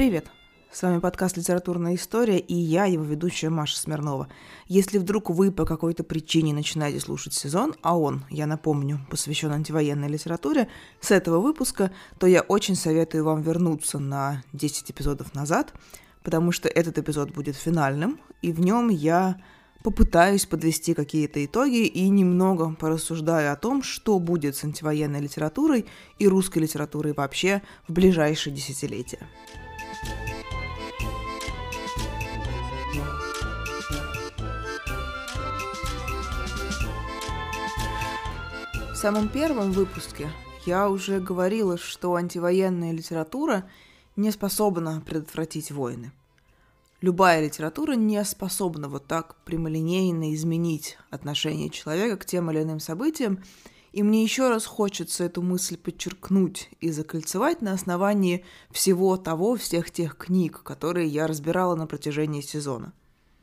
Привет! С вами подкаст «Литературная история» и я, его ведущая Маша Смирнова. Если вдруг вы по какой-то причине начинаете слушать сезон, а он, я напомню, посвящен антивоенной литературе, с этого выпуска, то я очень советую вам вернуться на 10 эпизодов назад, потому что этот эпизод будет финальным, и в нем я попытаюсь подвести какие-то итоги и немного порассуждаю о том, что будет с антивоенной литературой и русской литературой вообще в ближайшие десятилетия. В самом первом выпуске я уже говорила, что антивоенная литература не способна предотвратить войны. Любая литература не способна вот так прямолинейно изменить отношение человека к тем или иным событиям, и мне еще раз хочется эту мысль подчеркнуть и закольцевать на основании всего того, всех тех книг, которые я разбирала на протяжении сезона.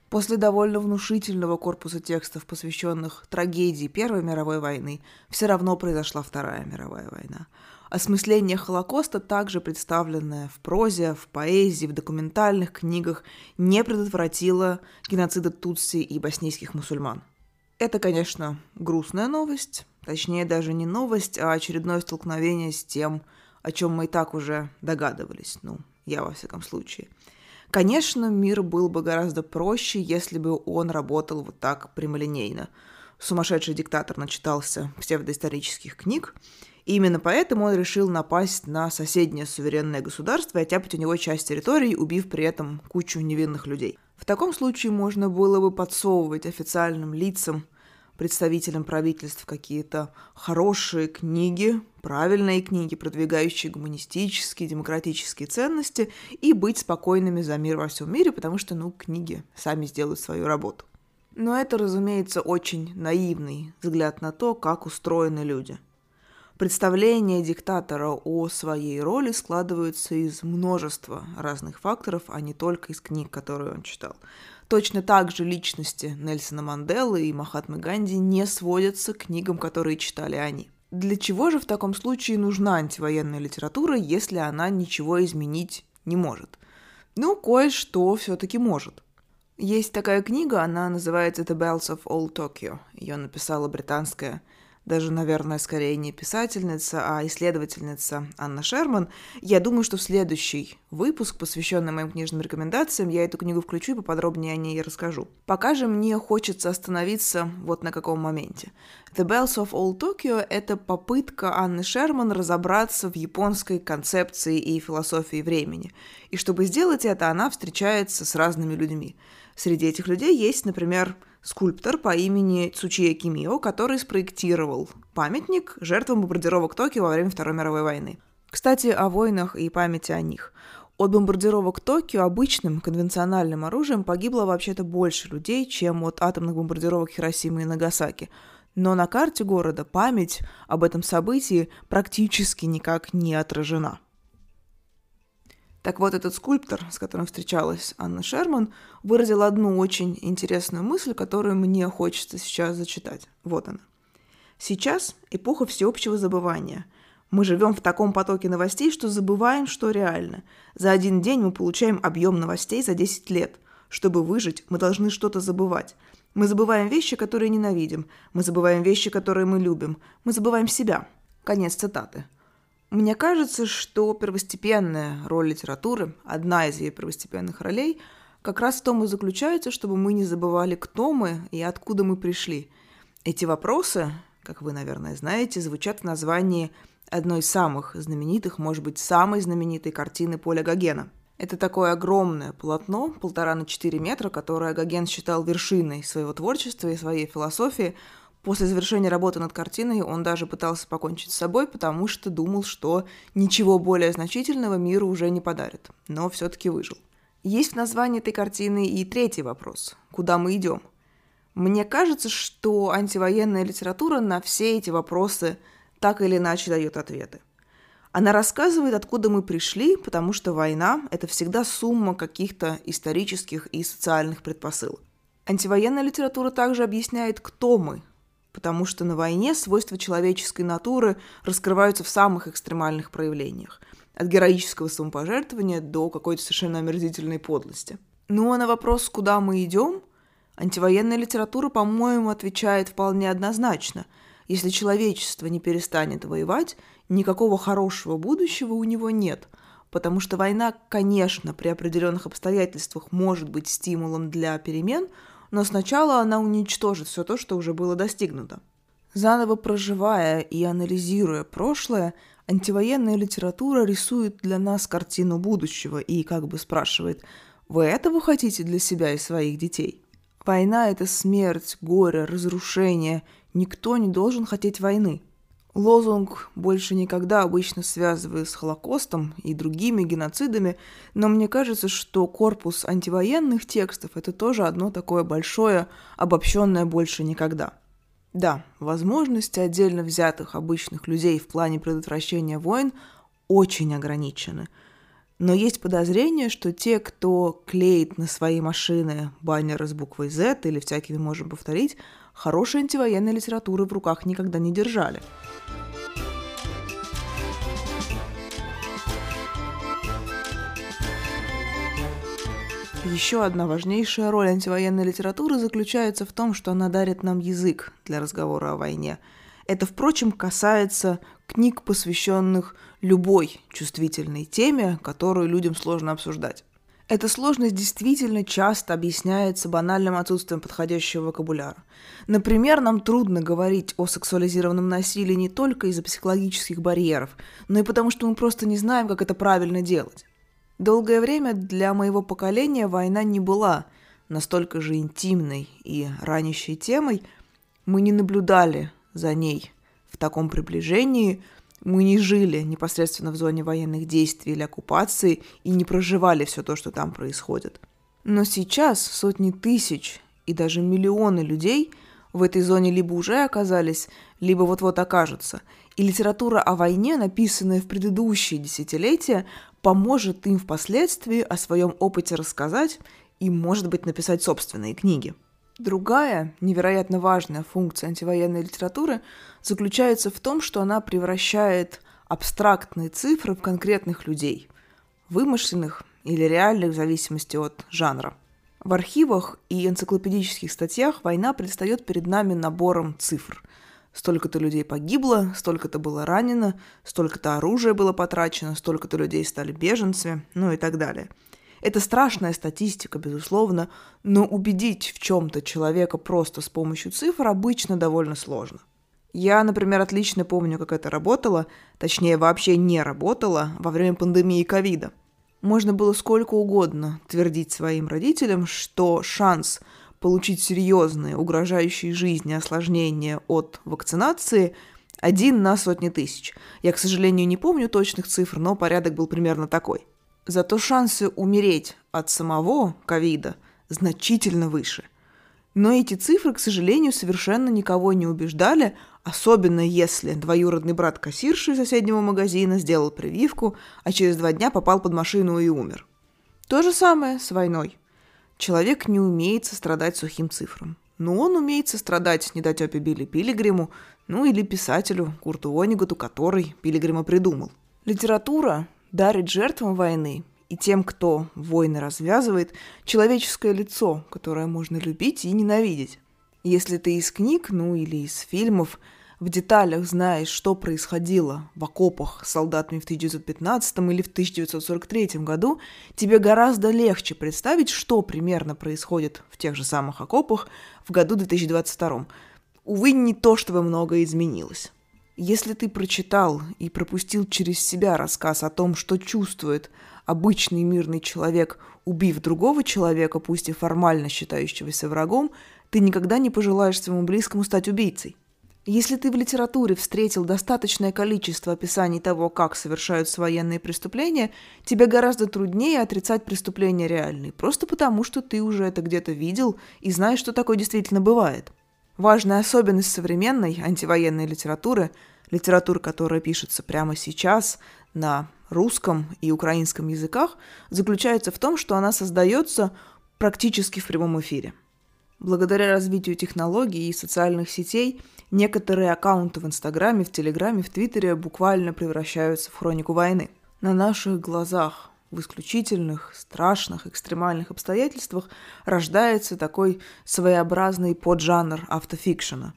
После довольно внушительного корпуса текстов, посвященных трагедии Первой мировой войны, все равно произошла Вторая мировая война. Осмысление Холокоста, также представленное в прозе, в поэзии, в документальных книгах, не предотвратило геноцида Тутси и боснийских мусульман. Это, конечно, грустная новость, точнее даже не новость, а очередное столкновение с тем, о чем мы и так уже догадывались, ну, я во всяком случае – Конечно, мир был бы гораздо проще, если бы он работал вот так прямолинейно. Сумасшедший диктатор начитался псевдоисторических книг, и именно поэтому он решил напасть на соседнее суверенное государство и оттяпать у него часть территории, убив при этом кучу невинных людей. В таком случае можно было бы подсовывать официальным лицам – представителям правительств какие-то хорошие книги, правильные книги, продвигающие гуманистические, демократические ценности, и быть спокойными за мир во всем мире, потому что, ну, книги сами сделают свою работу. Но это, разумеется, очень наивный взгляд на то, как устроены люди. Представления диктатора о своей роли складываются из множества разных факторов, а не только из книг, которые он читал. Точно так же личности Нельсона Манделы и Махатмы Ганди не сводятся к книгам, которые читали они. Для чего же в таком случае нужна антивоенная литература, если она ничего изменить не может? Ну, кое-что все-таки может. Есть такая книга, она называется The Bells of Old Tokyo. Ее написала британская даже, наверное, скорее не писательница, а исследовательница Анна Шерман. Я думаю, что в следующий выпуск, посвященный моим книжным рекомендациям, я эту книгу включу и поподробнее о ней расскажу. Пока же мне хочется остановиться вот на каком моменте. The Bells of Old Tokyo — это попытка Анны Шерман разобраться в японской концепции и философии времени. И чтобы сделать это, она встречается с разными людьми. Среди этих людей есть, например, скульптор по имени Цучия Кимио, который спроектировал памятник жертвам бомбардировок Токио во время Второй мировой войны. Кстати, о войнах и памяти о них. От бомбардировок Токио обычным конвенциональным оружием погибло вообще-то больше людей, чем от атомных бомбардировок Хиросимы и Нагасаки. Но на карте города память об этом событии практически никак не отражена – так вот, этот скульптор, с которым встречалась Анна Шерман, выразил одну очень интересную мысль, которую мне хочется сейчас зачитать. Вот она. Сейчас эпоха всеобщего забывания. Мы живем в таком потоке новостей, что забываем, что реально. За один день мы получаем объем новостей за 10 лет. Чтобы выжить, мы должны что-то забывать. Мы забываем вещи, которые ненавидим. Мы забываем вещи, которые мы любим. Мы забываем себя. Конец цитаты. Мне кажется, что первостепенная роль литературы, одна из ее первостепенных ролей, как раз в том и заключается, чтобы мы не забывали, кто мы и откуда мы пришли. Эти вопросы, как вы, наверное, знаете, звучат в названии одной из самых знаменитых, может быть, самой знаменитой картины Поля Гогена. Это такое огромное полотно, полтора на четыре метра, которое Гоген считал вершиной своего творчества и своей философии – После завершения работы над картиной он даже пытался покончить с собой, потому что думал, что ничего более значительного миру уже не подарит, но все-таки выжил. Есть в названии этой картины и третий вопрос – куда мы идем? Мне кажется, что антивоенная литература на все эти вопросы так или иначе дает ответы. Она рассказывает, откуда мы пришли, потому что война – это всегда сумма каких-то исторических и социальных предпосылок. Антивоенная литература также объясняет, кто мы, потому что на войне свойства человеческой натуры раскрываются в самых экстремальных проявлениях. от героического самопожертвования до какой-то совершенно омерзительной подлости. Ну а на вопрос, куда мы идем, антивоенная литература, по-моему, отвечает вполне однозначно. Если человечество не перестанет воевать, никакого хорошего будущего у него нет – потому что война, конечно, при определенных обстоятельствах может быть стимулом для перемен, но сначала она уничтожит все то, что уже было достигнуто. Заново проживая и анализируя прошлое, антивоенная литература рисует для нас картину будущего и как бы спрашивает, вы этого хотите для себя и своих детей? Война – это смерть, горе, разрушение. Никто не должен хотеть войны. Лозунг больше никогда обычно связываю с Холокостом и другими геноцидами, но мне кажется, что корпус антивоенных текстов – это тоже одно такое большое, обобщенное больше никогда. Да, возможности отдельно взятых обычных людей в плане предотвращения войн очень ограничены. Но есть подозрение, что те, кто клеит на свои машины баннеры с буквой Z или всякими можем повторить, хорошей антивоенной литературы в руках никогда не держали – Еще одна важнейшая роль антивоенной литературы заключается в том, что она дарит нам язык для разговора о войне. Это, впрочем, касается книг, посвященных любой чувствительной теме, которую людям сложно обсуждать. Эта сложность действительно часто объясняется банальным отсутствием подходящего вокабуляра. Например, нам трудно говорить о сексуализированном насилии не только из-за психологических барьеров, но и потому, что мы просто не знаем, как это правильно делать. Долгое время для моего поколения война не была настолько же интимной и ранящей темой. Мы не наблюдали за ней в таком приближении, мы не жили непосредственно в зоне военных действий или оккупации и не проживали все то, что там происходит. Но сейчас сотни тысяч и даже миллионы людей в этой зоне либо уже оказались, либо вот-вот окажутся. И литература о войне, написанная в предыдущие десятилетия, поможет им впоследствии о своем опыте рассказать и, может быть, написать собственные книги. Другая, невероятно важная функция антивоенной литературы заключается в том, что она превращает абстрактные цифры в конкретных людей, вымышленных или реальных в зависимости от жанра. В архивах и энциклопедических статьях война предстает перед нами набором цифр – Столько-то людей погибло, столько-то было ранено, столько-то оружия было потрачено, столько-то людей стали беженцами, ну и так далее. Это страшная статистика, безусловно, но убедить в чем-то человека просто с помощью цифр обычно довольно сложно. Я, например, отлично помню, как это работало, точнее, вообще не работало во время пандемии ковида. Можно было сколько угодно твердить своим родителям, что шанс – получить серьезные, угрожающие жизни осложнения от вакцинации один на сотни тысяч. Я, к сожалению, не помню точных цифр, но порядок был примерно такой. Зато шансы умереть от самого ковида значительно выше. Но эти цифры, к сожалению, совершенно никого не убеждали, особенно если двоюродный брат кассирши из соседнего магазина сделал прививку, а через два дня попал под машину и умер. То же самое с войной – Человек не умеет сострадать сухим цифрам. Но он умеет сострадать недотепе Билли Пилигриму, ну или писателю Курту Онигуту, который Пилигрима придумал. Литература дарит жертвам войны и тем, кто войны развязывает, человеческое лицо, которое можно любить и ненавидеть. Если ты из книг, ну или из фильмов – в деталях знаешь, что происходило в окопах с солдатами в 1915 или в 1943 году, тебе гораздо легче представить, что примерно происходит в тех же самых окопах в году 2022. Увы, не то чтобы многое изменилось. Если ты прочитал и пропустил через себя рассказ о том, что чувствует обычный мирный человек, убив другого человека, пусть и формально считающегося врагом, ты никогда не пожелаешь своему близкому стать убийцей. Если ты в литературе встретил достаточное количество описаний того, как совершаются военные преступления, тебе гораздо труднее отрицать преступления реальные, просто потому, что ты уже это где-то видел и знаешь, что такое действительно бывает. Важная особенность современной антивоенной литературы, литературы, которая пишется прямо сейчас на русском и украинском языках, заключается в том, что она создается практически в прямом эфире. Благодаря развитию технологий и социальных сетей – Некоторые аккаунты в Инстаграме, в Телеграме, в Твиттере буквально превращаются в хронику войны. На наших глазах в исключительных, страшных, экстремальных обстоятельствах рождается такой своеобразный поджанр автофикшена.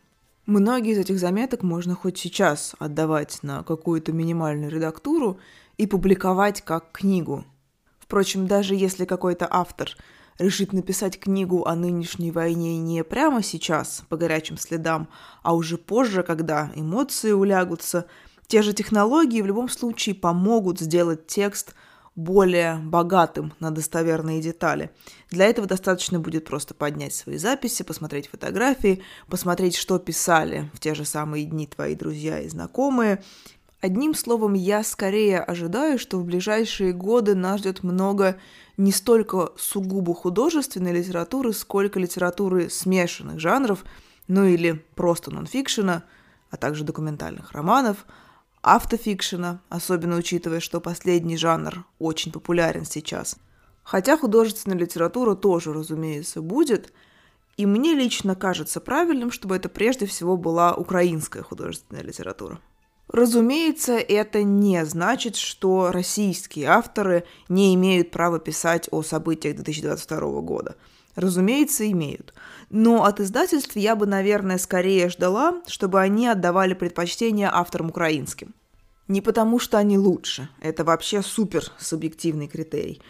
Многие из этих заметок можно хоть сейчас отдавать на какую-то минимальную редактуру и публиковать как книгу. Впрочем, даже если какой-то автор решит написать книгу о нынешней войне не прямо сейчас, по горячим следам, а уже позже, когда эмоции улягутся, те же технологии в любом случае помогут сделать текст – более богатым на достоверные детали. Для этого достаточно будет просто поднять свои записи, посмотреть фотографии, посмотреть, что писали в те же самые дни твои друзья и знакомые. Одним словом, я скорее ожидаю, что в ближайшие годы нас ждет много не столько сугубо художественной литературы, сколько литературы смешанных жанров, ну или просто нонфикшена, а также документальных романов – автофикшена, особенно учитывая, что последний жанр очень популярен сейчас. Хотя художественная литература тоже, разумеется, будет, и мне лично кажется правильным, чтобы это прежде всего была украинская художественная литература. Разумеется, это не значит, что российские авторы не имеют права писать о событиях 2022 года. Разумеется, имеют. Но от издательств я бы, наверное, скорее ждала, чтобы они отдавали предпочтение авторам украинским. Не потому, что они лучше. Это вообще супер субъективный критерий.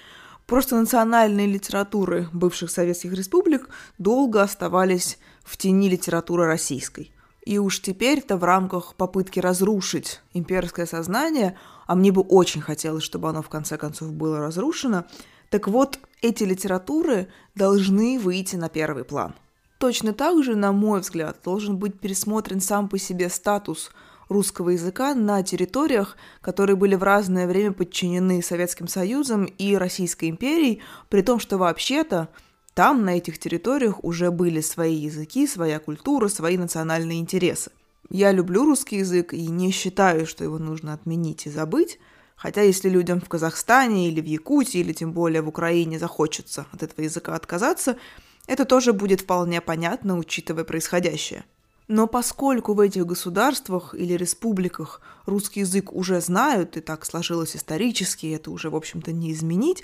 Просто национальные литературы бывших советских республик долго оставались в тени литературы российской. И уж теперь-то в рамках попытки разрушить имперское сознание, а мне бы очень хотелось, чтобы оно в конце концов было разрушено, так вот, эти литературы должны выйти на первый план. Точно так же, на мой взгляд, должен быть пересмотрен сам по себе статус русского языка на территориях, которые были в разное время подчинены Советским Союзом и Российской империей, при том, что вообще-то там, на этих территориях, уже были свои языки, своя культура, свои национальные интересы. Я люблю русский язык и не считаю, что его нужно отменить и забыть, Хотя если людям в Казахстане или в Якутии, или тем более в Украине захочется от этого языка отказаться, это тоже будет вполне понятно, учитывая происходящее. Но поскольку в этих государствах или республиках русский язык уже знают, и так сложилось исторически, это уже, в общем-то, не изменить,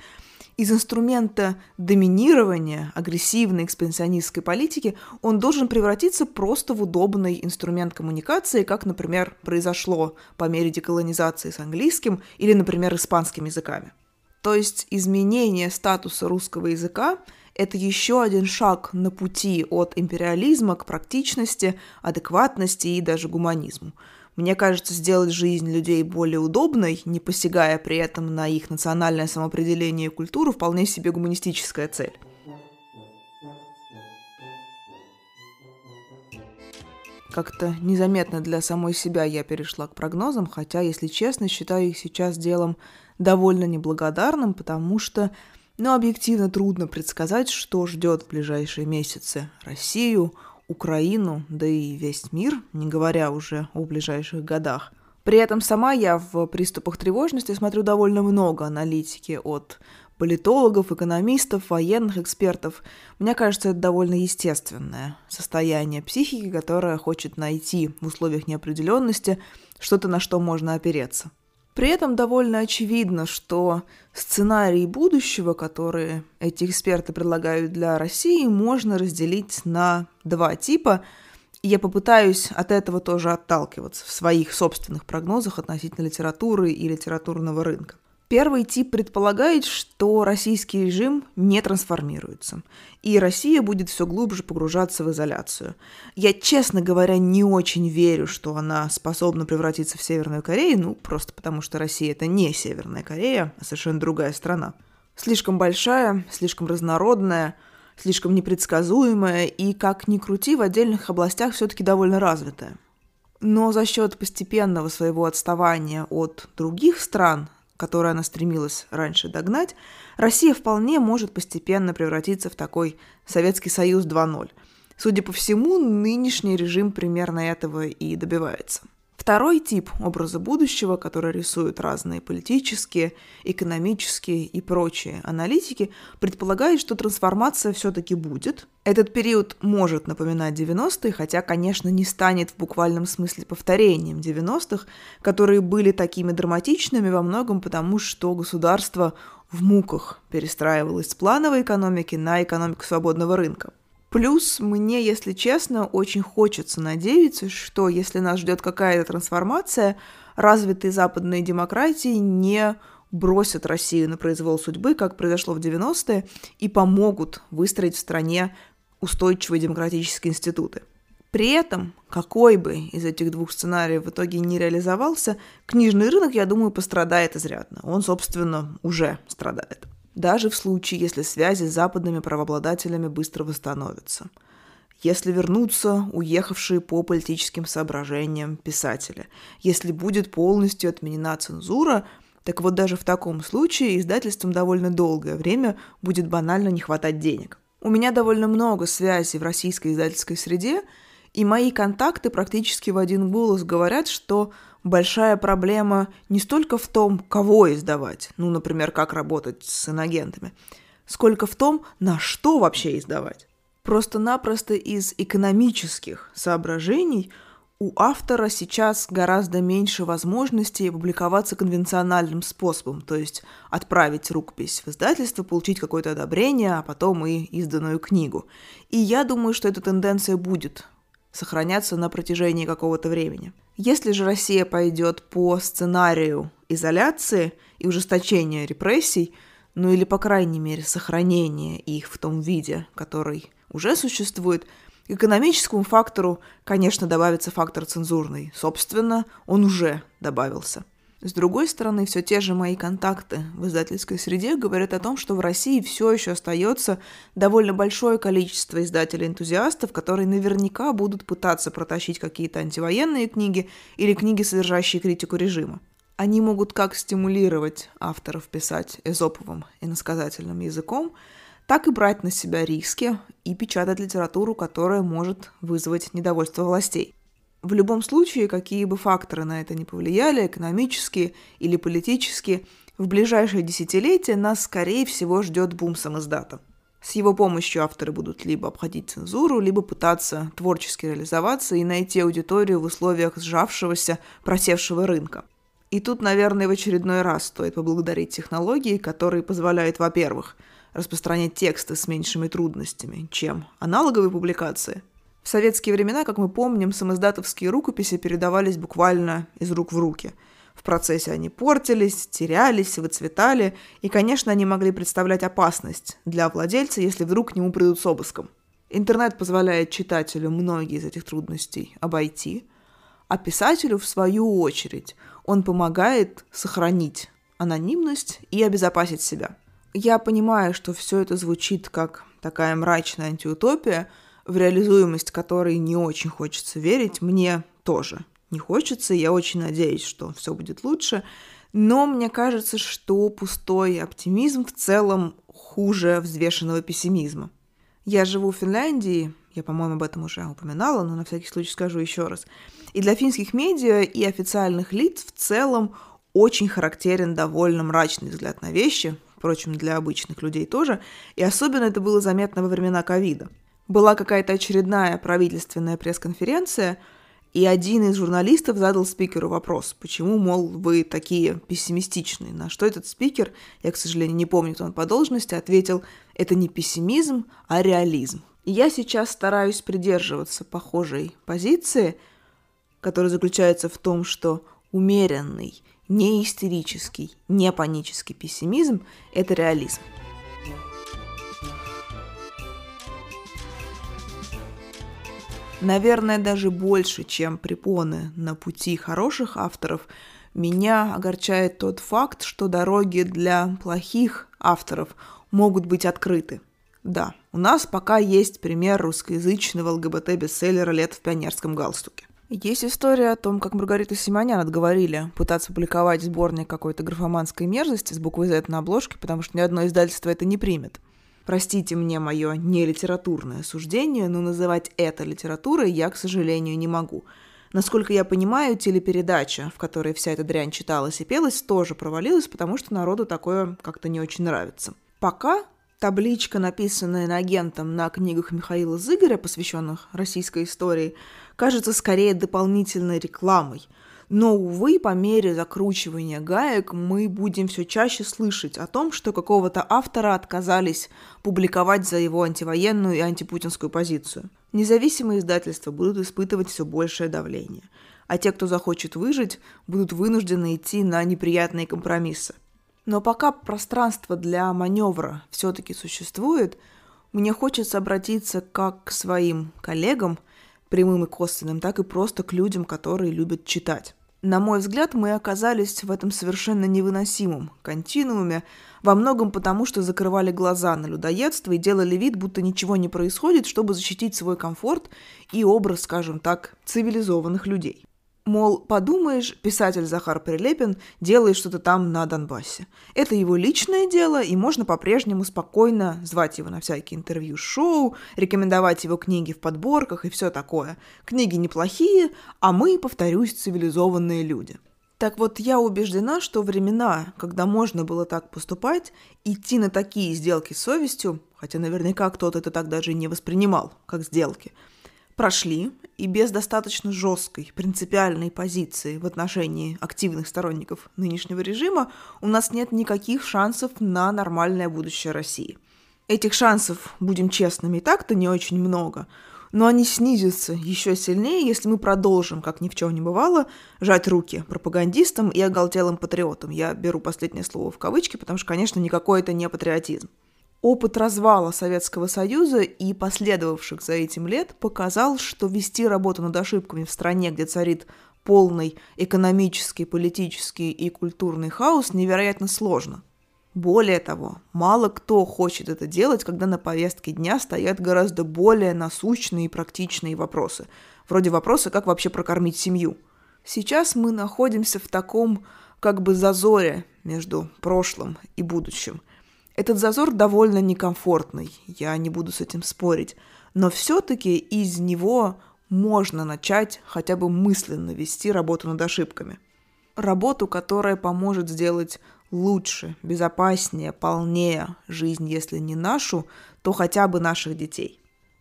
из инструмента доминирования, агрессивной экспансионистской политики, он должен превратиться просто в удобный инструмент коммуникации, как, например, произошло по мере деколонизации с английским или, например, испанским языками. То есть изменение статуса русского языка – это еще один шаг на пути от империализма к практичности, адекватности и даже гуманизму – мне кажется, сделать жизнь людей более удобной, не посягая при этом на их национальное самоопределение и культуру, вполне себе гуманистическая цель. Как-то незаметно для самой себя я перешла к прогнозам, хотя, если честно, считаю их сейчас делом довольно неблагодарным, потому что, ну, объективно трудно предсказать, что ждет в ближайшие месяцы Россию, Украину, да и весь мир, не говоря уже о ближайших годах. При этом сама я в приступах тревожности смотрю довольно много аналитики от политологов, экономистов, военных экспертов. Мне кажется, это довольно естественное состояние психики, которое хочет найти в условиях неопределенности что-то, на что можно опереться. При этом довольно очевидно, что сценарии будущего, которые эти эксперты предлагают для России, можно разделить на два типа. Я попытаюсь от этого тоже отталкиваться в своих собственных прогнозах относительно литературы и литературного рынка. Первый тип предполагает, что российский режим не трансформируется, и Россия будет все глубже погружаться в изоляцию. Я, честно говоря, не очень верю, что она способна превратиться в Северную Корею, ну, просто потому что Россия это не Северная Корея, а совершенно другая страна. Слишком большая, слишком разнородная, слишком непредсказуемая и, как ни крути, в отдельных областях все-таки довольно развитая. Но за счет постепенного своего отставания от других стран, которую она стремилась раньше догнать, Россия вполне может постепенно превратиться в такой Советский Союз 2.0. Судя по всему, нынешний режим примерно этого и добивается. Второй тип образа будущего, который рисуют разные политические, экономические и прочие аналитики, предполагает, что трансформация все-таки будет. Этот период может напоминать 90-е, хотя, конечно, не станет в буквальном смысле повторением 90-х, которые были такими драматичными во многом потому, что государство в муках перестраивалось с плановой экономики на экономику свободного рынка. Плюс мне, если честно, очень хочется надеяться, что если нас ждет какая-то трансформация, развитые западные демократии не бросят Россию на произвол судьбы, как произошло в 90-е, и помогут выстроить в стране устойчивые демократические институты. При этом, какой бы из этих двух сценариев в итоге не реализовался, книжный рынок, я думаю, пострадает изрядно. Он, собственно, уже страдает даже в случае, если связи с западными правообладателями быстро восстановятся. Если вернутся уехавшие по политическим соображениям писатели, если будет полностью отменена цензура, так вот даже в таком случае издательствам довольно долгое время будет банально не хватать денег. У меня довольно много связей в российской издательской среде, и мои контакты практически в один голос говорят, что большая проблема не столько в том, кого издавать, ну, например, как работать с иногентами, сколько в том, на что вообще издавать. Просто-напросто из экономических соображений у автора сейчас гораздо меньше возможностей публиковаться конвенциональным способом, то есть отправить рукопись в издательство, получить какое-то одобрение, а потом и изданную книгу. И я думаю, что эта тенденция будет сохраняться на протяжении какого-то времени. Если же Россия пойдет по сценарию изоляции и ужесточения репрессий, ну или, по крайней мере, сохранения их в том виде, который уже существует, к экономическому фактору, конечно, добавится фактор цензурный. Собственно, он уже добавился – с другой стороны, все те же мои контакты в издательской среде говорят о том, что в России все еще остается довольно большое количество издателей-энтузиастов, которые наверняка будут пытаться протащить какие-то антивоенные книги или книги, содержащие критику режима. Они могут как стимулировать авторов писать эзоповым и насказательным языком, так и брать на себя риски и печатать литературу, которая может вызвать недовольство властей. В любом случае, какие бы факторы на это не повлияли, экономические или политические, в ближайшие десятилетия нас, скорее всего, ждет бум самоздата. С его помощью авторы будут либо обходить цензуру, либо пытаться творчески реализоваться и найти аудиторию в условиях сжавшегося, просевшего рынка. И тут, наверное, в очередной раз стоит поблагодарить технологии, которые позволяют, во-первых, распространять тексты с меньшими трудностями, чем аналоговые публикации – в советские времена, как мы помним, самоздатовские рукописи передавались буквально из рук в руки. В процессе они портились, терялись, выцветали, и, конечно, они могли представлять опасность для владельца, если вдруг к нему придут с обыском. Интернет позволяет читателю многие из этих трудностей обойти, а писателю, в свою очередь, он помогает сохранить анонимность и обезопасить себя. Я понимаю, что все это звучит как такая мрачная антиутопия – в реализуемость которой не очень хочется верить, мне тоже не хочется. Я очень надеюсь, что все будет лучше. Но мне кажется, что пустой оптимизм в целом хуже взвешенного пессимизма. Я живу в Финляндии, я, по-моему, об этом уже упоминала, но на всякий случай скажу еще раз. И для финских медиа и официальных лиц в целом очень характерен довольно мрачный взгляд на вещи, впрочем, для обычных людей тоже, и особенно это было заметно во времена ковида – была какая-то очередная правительственная пресс-конференция, и один из журналистов задал спикеру вопрос, почему, мол, вы такие пессимистичные. На что этот спикер, я, к сожалению, не помню, кто он по должности, ответил, это не пессимизм, а реализм. Я сейчас стараюсь придерживаться похожей позиции, которая заключается в том, что умеренный, не истерический, не панический пессимизм – это реализм. Наверное, даже больше, чем препоны на пути хороших авторов, меня огорчает тот факт, что дороги для плохих авторов могут быть открыты. Да, у нас пока есть пример русскоязычного ЛГБТ-бестселлера «Лет в пионерском галстуке». Есть история о том, как Маргарита Симонян отговорили пытаться публиковать сборник какой-то графоманской мерзости с буквой Z на обложке, потому что ни одно издательство это не примет. Простите мне мое нелитературное суждение, но называть это литературой я, к сожалению, не могу. Насколько я понимаю, телепередача, в которой вся эта дрянь читалась и пелась, тоже провалилась, потому что народу такое как-то не очень нравится. Пока табличка, написанная на агентом на книгах Михаила Зыгоря, посвященных российской истории, кажется скорее дополнительной рекламой. Но, увы, по мере закручивания гаек мы будем все чаще слышать о том, что какого-то автора отказались публиковать за его антивоенную и антипутинскую позицию. Независимые издательства будут испытывать все большее давление, а те, кто захочет выжить, будут вынуждены идти на неприятные компромиссы. Но пока пространство для маневра все-таки существует, мне хочется обратиться как к своим коллегам, прямым и косвенным, так и просто к людям, которые любят читать. На мой взгляд, мы оказались в этом совершенно невыносимом континууме, во многом потому, что закрывали глаза на людоедство и делали вид, будто ничего не происходит, чтобы защитить свой комфорт и образ, скажем так, цивилизованных людей. Мол, подумаешь, писатель Захар Прилепин делает что-то там на Донбассе. Это его личное дело, и можно по-прежнему спокойно звать его на всякие интервью-шоу, рекомендовать его книги в подборках и все такое. Книги неплохие, а мы, повторюсь, цивилизованные люди. Так вот, я убеждена, что времена, когда можно было так поступать, идти на такие сделки с совестью, хотя наверняка кто-то это так даже не воспринимал, как сделки – прошли, и без достаточно жесткой, принципиальной позиции в отношении активных сторонников нынешнего режима у нас нет никаких шансов на нормальное будущее России. Этих шансов, будем честными, так-то не очень много, но они снизятся еще сильнее, если мы продолжим, как ни в чем не бывало, жать руки пропагандистам и оголтелым патриотам. Я беру последнее слово в кавычки, потому что, конечно, никакой это не патриотизм. Опыт развала Советского Союза и последовавших за этим лет показал, что вести работу над ошибками в стране, где царит полный экономический, политический и культурный хаос, невероятно сложно. Более того, мало кто хочет это делать, когда на повестке дня стоят гораздо более насущные и практичные вопросы. Вроде вопроса, как вообще прокормить семью. Сейчас мы находимся в таком как бы зазоре между прошлым и будущим – этот зазор довольно некомфортный, я не буду с этим спорить, но все-таки из него можно начать хотя бы мысленно вести работу над ошибками. Работу, которая поможет сделать лучше, безопаснее, полнее жизнь, если не нашу, то хотя бы наших детей.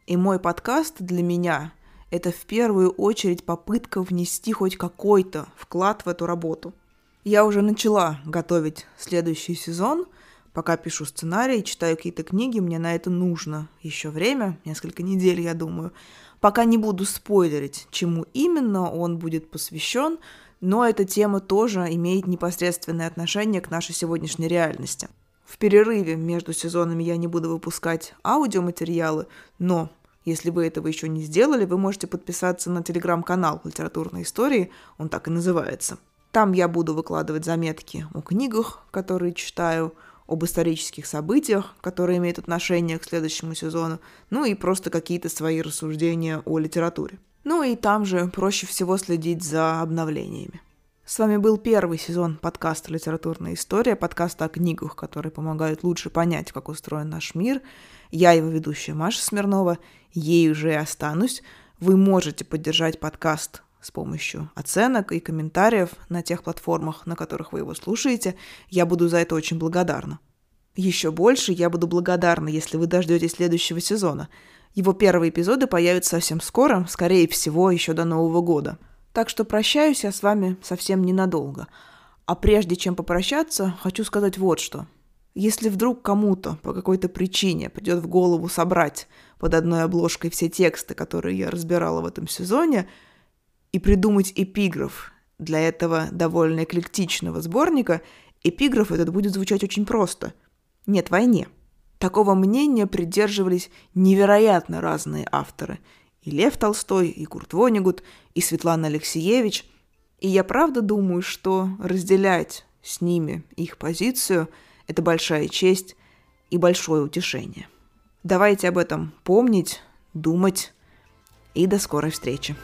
И мой подкаст для меня – это в первую очередь попытка внести хоть какой-то вклад в эту работу. Я уже начала готовить следующий сезон – Пока пишу сценарий, читаю какие-то книги, мне на это нужно еще время, несколько недель, я думаю. Пока не буду спойлерить, чему именно он будет посвящен, но эта тема тоже имеет непосредственное отношение к нашей сегодняшней реальности. В перерыве между сезонами я не буду выпускать аудиоматериалы, но если вы этого еще не сделали, вы можете подписаться на телеграм-канал «Литературной истории», он так и называется. Там я буду выкладывать заметки о книгах, которые читаю, об исторических событиях, которые имеют отношение к следующему сезону, ну и просто какие-то свои рассуждения о литературе. Ну и там же проще всего следить за обновлениями. С вами был первый сезон подкаста «Литературная история», подкаста о книгах, которые помогают лучше понять, как устроен наш мир. Я его ведущая Маша Смирнова, ей уже и останусь. Вы можете поддержать подкаст с помощью оценок и комментариев на тех платформах, на которых вы его слушаете. Я буду за это очень благодарна. Еще больше я буду благодарна, если вы дождетесь следующего сезона. Его первые эпизоды появятся совсем скоро, скорее всего, еще до Нового года. Так что прощаюсь я с вами совсем ненадолго. А прежде чем попрощаться, хочу сказать вот что. Если вдруг кому-то по какой-то причине придет в голову собрать под одной обложкой все тексты, которые я разбирала в этом сезоне – и придумать эпиграф для этого довольно эклектичного сборника, эпиграф этот будет звучать очень просто. Нет войне. Такого мнения придерживались невероятно разные авторы. И Лев Толстой, и Курт Вонигут, и Светлана Алексеевич. И я правда думаю, что разделять с ними их позицию – это большая честь и большое утешение. Давайте об этом помнить, думать, и до скорой встречи.